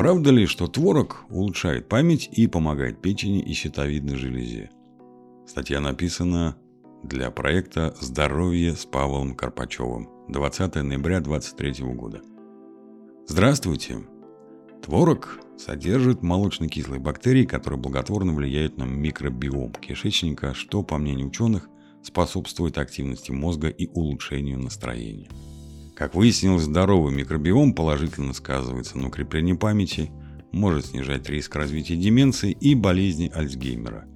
Правда ли, что творог улучшает память и помогает печени и щитовидной железе? Статья написана для проекта «Здоровье с Павлом Карпачевым» 20 ноября 2023 года. Здравствуйте! Творог содержит молочно-кислые бактерии, которые благотворно влияют на микробиом кишечника, что, по мнению ученых, способствует активности мозга и улучшению настроения. Как выяснилось, здоровый микробиом положительно сказывается на укреплении памяти, может снижать риск развития деменции и болезни Альцгеймера.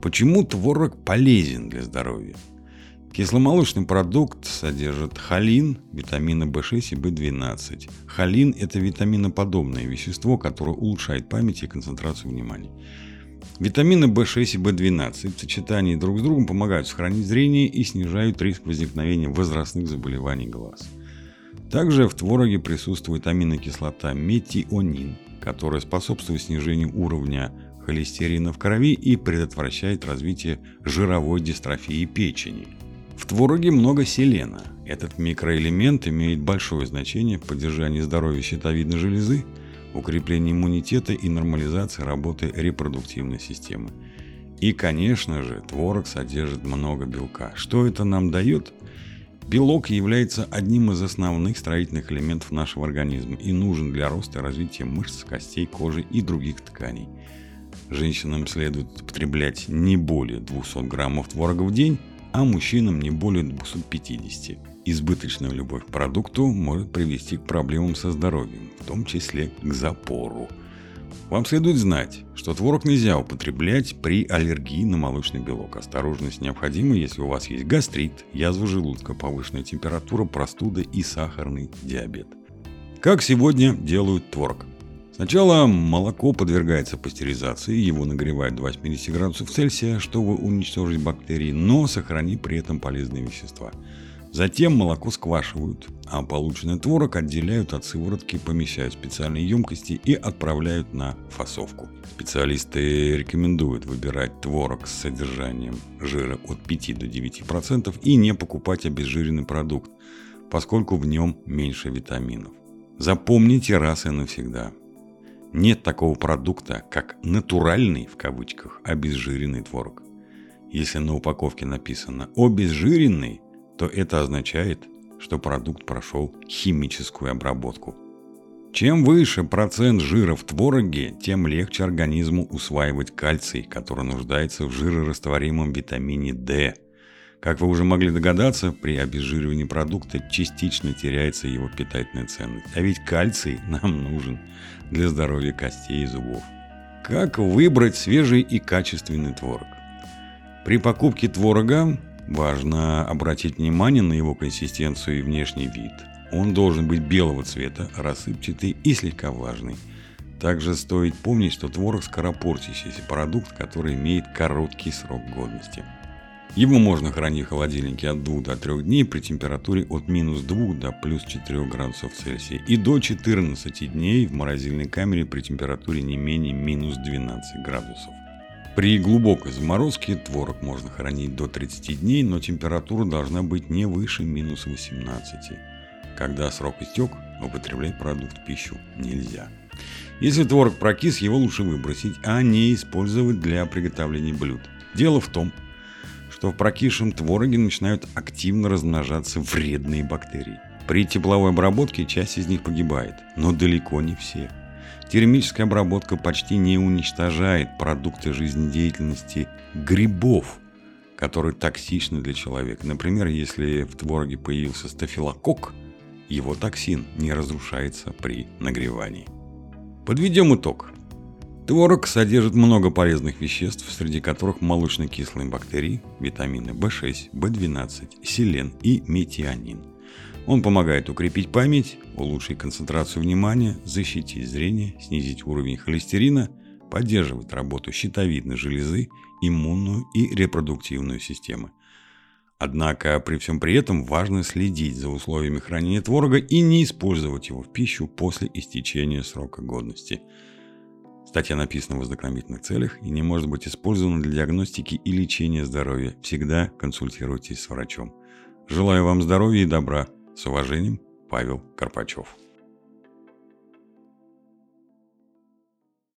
Почему творог полезен для здоровья? Кисломолочный продукт содержит холин, витамины В6 и В12. Холин – это витаминоподобное вещество, которое улучшает память и концентрацию внимания. Витамины В6 и В12 в сочетании друг с другом помогают сохранить зрение и снижают риск возникновения возрастных заболеваний глаз. Также в твороге присутствует аминокислота метионин, которая способствует снижению уровня холестерина в крови и предотвращает развитие жировой дистрофии печени. В твороге много селена. Этот микроэлемент имеет большое значение в поддержании здоровья щитовидной железы, укреплении иммунитета и нормализации работы репродуктивной системы. И, конечно же, творог содержит много белка. Что это нам дает? Белок является одним из основных строительных элементов нашего организма и нужен для роста и развития мышц, костей, кожи и других тканей. Женщинам следует употреблять не более 200 граммов творога в день, а мужчинам не более 250. Избыточная любовь к продукту может привести к проблемам со здоровьем, в том числе к запору. Вам следует знать, что творог нельзя употреблять при аллергии на молочный белок. Осторожность необходима, если у вас есть гастрит, язва желудка, повышенная температура, простуда и сахарный диабет. Как сегодня делают творог? Сначала молоко подвергается пастеризации, его нагревают до 80 градусов Цельсия, чтобы уничтожить бактерии, но сохранить при этом полезные вещества – Затем молоко сквашивают, а полученный творог отделяют от сыворотки, помещают в специальные емкости и отправляют на фасовку. Специалисты рекомендуют выбирать творог с содержанием жира от 5 до 9% и не покупать обезжиренный продукт, поскольку в нем меньше витаминов. Запомните раз и навсегда. Нет такого продукта, как «натуральный» в кавычках обезжиренный творог. Если на упаковке написано «обезжиренный», то это означает, что продукт прошел химическую обработку. Чем выше процент жира в твороге, тем легче организму усваивать кальций, который нуждается в жирорастворимом витамине D. Как вы уже могли догадаться, при обезжиривании продукта частично теряется его питательная ценность. А ведь кальций нам нужен для здоровья костей и зубов. Как выбрать свежий и качественный творог? При покупке творога Важно обратить внимание на его консистенцию и внешний вид. Он должен быть белого цвета, рассыпчатый и слегка влажный. Также стоит помнить, что творог скоропортящийся продукт, который имеет короткий срок годности. Его можно хранить в холодильнике от 2 до 3 дней при температуре от минус 2 до плюс 4 градусов Цельсия и до 14 дней в морозильной камере при температуре не менее минус 12 градусов. При глубокой заморозке творог можно хранить до 30 дней, но температура должна быть не выше минус 18. Когда срок истек, употреблять продукт в пищу нельзя. Если творог прокис, его лучше выбросить, а не использовать для приготовления блюд. Дело в том, что в прокисшем твороге начинают активно размножаться вредные бактерии. При тепловой обработке часть из них погибает, но далеко не все – Термическая обработка почти не уничтожает продукты жизнедеятельности грибов, которые токсичны для человека. Например, если в твороге появился стафилококк, его токсин не разрушается при нагревании. Подведем итог. Творог содержит много полезных веществ, среди которых молочно-кислые бактерии, витамины В6, В12, селен и метионин – он помогает укрепить память, улучшить концентрацию внимания, защитить зрение, снизить уровень холестерина, поддерживать работу щитовидной железы, иммунную и репродуктивную системы. Однако при всем при этом важно следить за условиями хранения творога и не использовать его в пищу после истечения срока годности. Статья написана в ознакомительных целях и не может быть использована для диагностики и лечения здоровья. Всегда консультируйтесь с врачом. Желаю вам здоровья и добра. С уважением, Павел Карпачев.